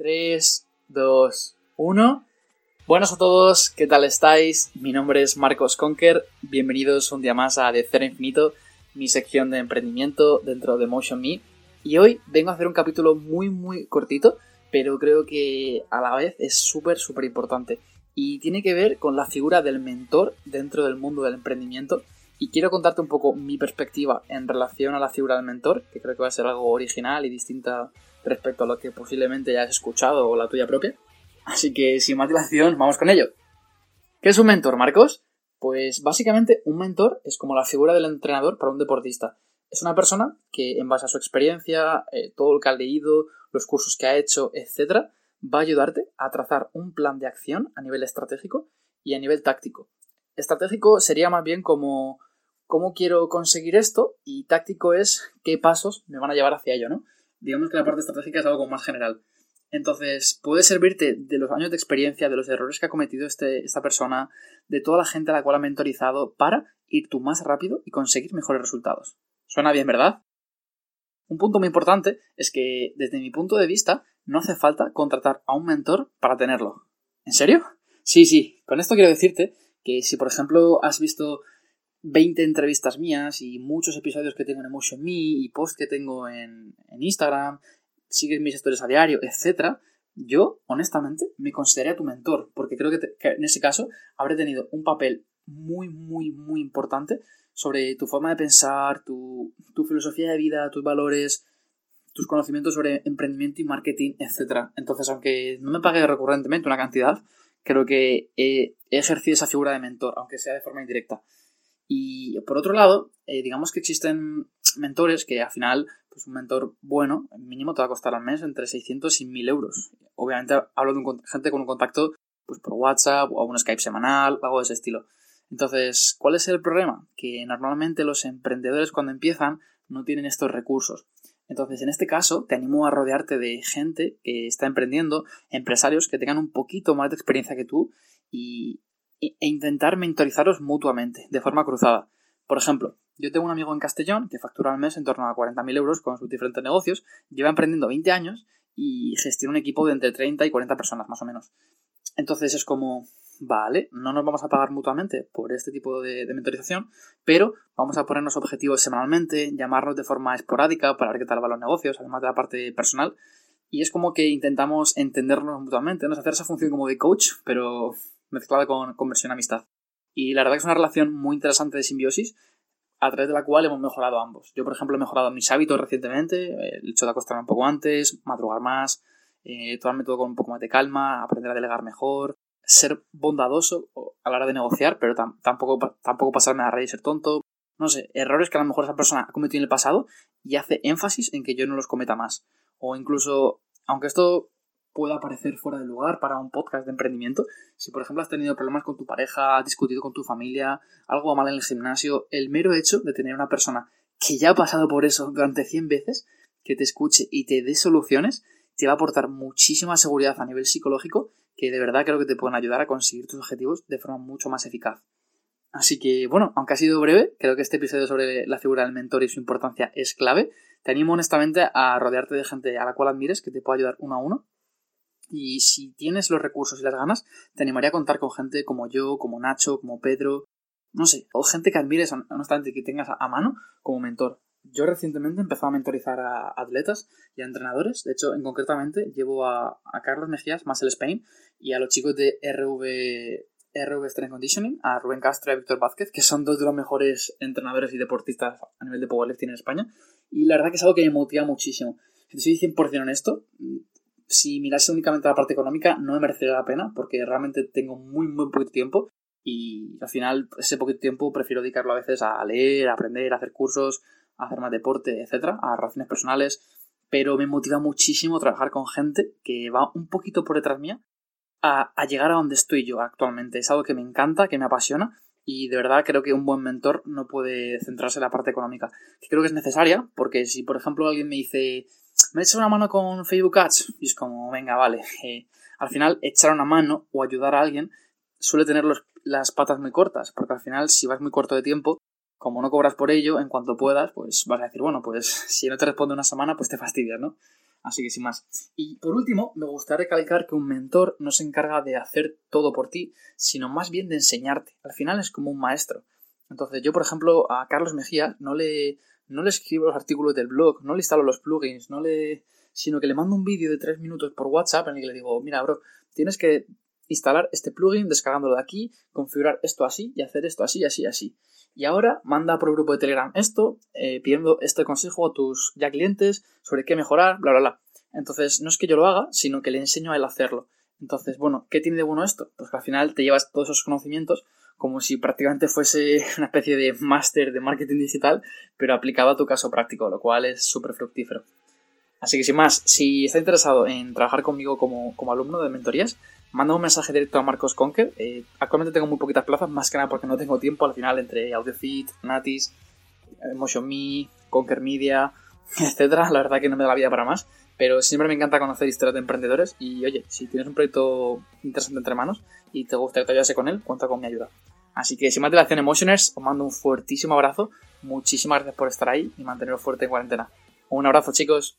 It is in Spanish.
3, 2, 1. Buenos a todos, ¿qué tal estáis? Mi nombre es Marcos Conker. Bienvenidos un día más a De Cero Infinito, mi sección de emprendimiento dentro de Motion Me. Y hoy vengo a hacer un capítulo muy, muy cortito, pero creo que a la vez es súper, súper importante. Y tiene que ver con la figura del mentor dentro del mundo del emprendimiento. Y quiero contarte un poco mi perspectiva en relación a la figura del mentor, que creo que va a ser algo original y distinta respecto a lo que posiblemente ya has escuchado o la tuya propia. Así que sin más dilación, vamos con ello. ¿Qué es un mentor, Marcos? Pues básicamente un mentor es como la figura del entrenador para un deportista. Es una persona que en base a su experiencia, eh, todo lo que ha leído, los cursos que ha hecho, etc., va a ayudarte a trazar un plan de acción a nivel estratégico y a nivel táctico. Estratégico sería más bien como cómo quiero conseguir esto y táctico es qué pasos me van a llevar hacia ello, ¿no? Digamos que la parte estratégica es algo más general. Entonces, puede servirte de los años de experiencia, de los errores que ha cometido este, esta persona, de toda la gente a la cual ha mentorizado, para ir tú más rápido y conseguir mejores resultados. Suena bien, ¿verdad? Un punto muy importante es que, desde mi punto de vista, no hace falta contratar a un mentor para tenerlo. ¿En serio? Sí, sí. Con esto quiero decirte que si, por ejemplo, has visto 20 entrevistas mías y muchos episodios que tengo en Emotion Me y posts que tengo en, Instagram, sigues mis historias a diario, etc., yo, honestamente, me consideraría tu mentor, porque creo que, en ese caso habré tenido un papel muy, muy, muy importante sobre tu forma de pensar, tu, tu filosofía de vida, tus valores, tus conocimientos sobre emprendimiento y marketing, etc. Entonces, aunque no me pague recurrentemente una cantidad, creo que he ejercido esa figura de mentor, aunque sea de forma indirecta. Y por otro lado, eh, digamos que existen mentores que al final, pues un mentor bueno, mínimo te va a costar al mes entre 600 y 1000 euros. Obviamente hablo de gente con un contacto pues por WhatsApp o un Skype semanal, algo de ese estilo. Entonces, ¿cuál es el problema? Que normalmente los emprendedores cuando empiezan no tienen estos recursos. Entonces, en este caso, te animo a rodearte de gente que está emprendiendo, empresarios que tengan un poquito más de experiencia que tú y, e intentar mentorizaros mutuamente, de forma cruzada. Por ejemplo, yo tengo un amigo en Castellón que factura al mes en torno a 40.000 euros con sus diferentes negocios, lleva emprendiendo 20 años y gestiona un equipo de entre 30 y 40 personas más o menos. Entonces es como, vale, no nos vamos a pagar mutuamente por este tipo de, mentorización, pero vamos a ponernos objetivos semanalmente, llamarnos de forma esporádica para ver qué tal van los negocios, además de la parte personal. Y es como que intentamos entendernos mutuamente, ¿no? hacer esa función como de coach, pero mezclada con conversión amistad. Y la verdad que es una relación muy interesante de simbiosis a través de la cual hemos mejorado ambos. Yo, por ejemplo, he mejorado mis hábitos recientemente, el hecho de acostarme un poco antes, madrugar más, eh, tomarme todo con un poco más de calma, aprender a delegar mejor, ser bondadoso a la hora de negociar, pero tampoco, tampoco pasarme a la red y ser tonto. No sé, errores que a lo mejor esa persona ha cometido en el pasado y hace énfasis en que yo no los cometa más. O incluso, aunque esto pueda parecer fuera de lugar para un podcast de emprendimiento. Si, por ejemplo, has tenido problemas con tu pareja, has discutido con tu familia, algo mal en el gimnasio, el mero hecho de tener una persona que ya ha pasado por eso durante 100 veces, que te escuche y te dé soluciones, te va a aportar muchísima seguridad a nivel psicológico que de verdad creo que te pueden ayudar a conseguir tus objetivos de forma mucho más eficaz. Así que, bueno, aunque ha sido breve, creo que este episodio sobre la figura del mentor y su importancia es clave. Te animo honestamente a rodearte de gente a la cual admires, que te pueda ayudar uno a uno y si tienes los recursos y las ganas, te animaría a contar con gente como yo, como Nacho, como Pedro, no sé, o gente que admires, honestamente, que tengas a mano como mentor. Yo recientemente he empezado a mentorizar a atletas y a entrenadores. De hecho, en concretamente, llevo a, Carlos Mejías, más el Spain, y a los chicos de RV, RV Strength Conditioning, a Rubén Castro y a Víctor Vázquez, que son dos de los mejores entrenadores y deportistas a nivel de powerlifting en España. Y la verdad que es algo que me motiva muchísimo. Si te soy 100% honesto, si mirase únicamente la parte económica, no me merecería la pena, porque realmente tengo muy, muy poquito tiempo y al final ese poquito tiempo prefiero dedicarlo a veces a leer, a aprender, a hacer cursos, a hacer más deporte, etcétera, a relaciones personales, pero me motiva muchísimo trabajar con gente que va un poquito por detrás mía a, a llegar a donde estoy yo actualmente. Es algo que me encanta, que me apasiona y de verdad creo que un buen mentor no puede centrarse en la parte económica, creo que es necesaria, porque si por ejemplo alguien me dice, me echa una mano con Facebook Ads. Y es como, venga, vale. Eh, al final, echar una mano o ayudar a alguien suele tener las patas muy cortas, porque al final, si vas muy corto de tiempo, como no cobras por ello, en cuanto puedas, pues vas a decir, bueno, pues si no te responde una semana, pues te fastidias, ¿no? Así que sin más. Y por último, me gustaría recalcar que un mentor no se encarga de hacer todo por ti, sino más bien de enseñarte. Al final es como un maestro. Entonces, yo, por ejemplo, a Carlos Mejía no le, no le escribo los artículos del blog, no le instalo los plugins, no le. sino que le mando un vídeo de tres minutos por WhatsApp en el que le digo, mira, bro, tienes que instalar este plugin descargándolo de aquí, configurar esto así y hacer esto así, así, así. Y ahora manda por grupo de Telegram esto, eh, pidiendo este consejo a tus ya clientes sobre qué mejorar, bla, bla, bla. Entonces, no es que yo lo haga, sino que le enseño a él a hacerlo. Entonces, bueno, ¿qué tiene de bueno esto? Pues que al final te llevas todos esos conocimientos como si prácticamente fuese una especie de máster de marketing digital, pero aplicado a tu caso práctico, lo cual es súper fructífero. Así que sin más, si está interesado en trabajar conmigo como, como alumno de mentorías, manda un mensaje directo a Marcos Conker. Eh, actualmente tengo muy poquitas plazas, más que nada porque no tengo tiempo al final entre AudioFit, Natis, MotionMe, Conker Media, etcétera. La verdad que no me da la vida para más. Pero siempre me encanta conocer historias de emprendedores y oye, si tienes un proyecto interesante entre manos y te gustaría que te ayudase con él, cuenta con mi ayuda. Así que sin más dilación Emotioners, os mando un fuertísimo abrazo. Muchísimas gracias por estar ahí y manteneros fuerte en cuarentena. Un abrazo chicos.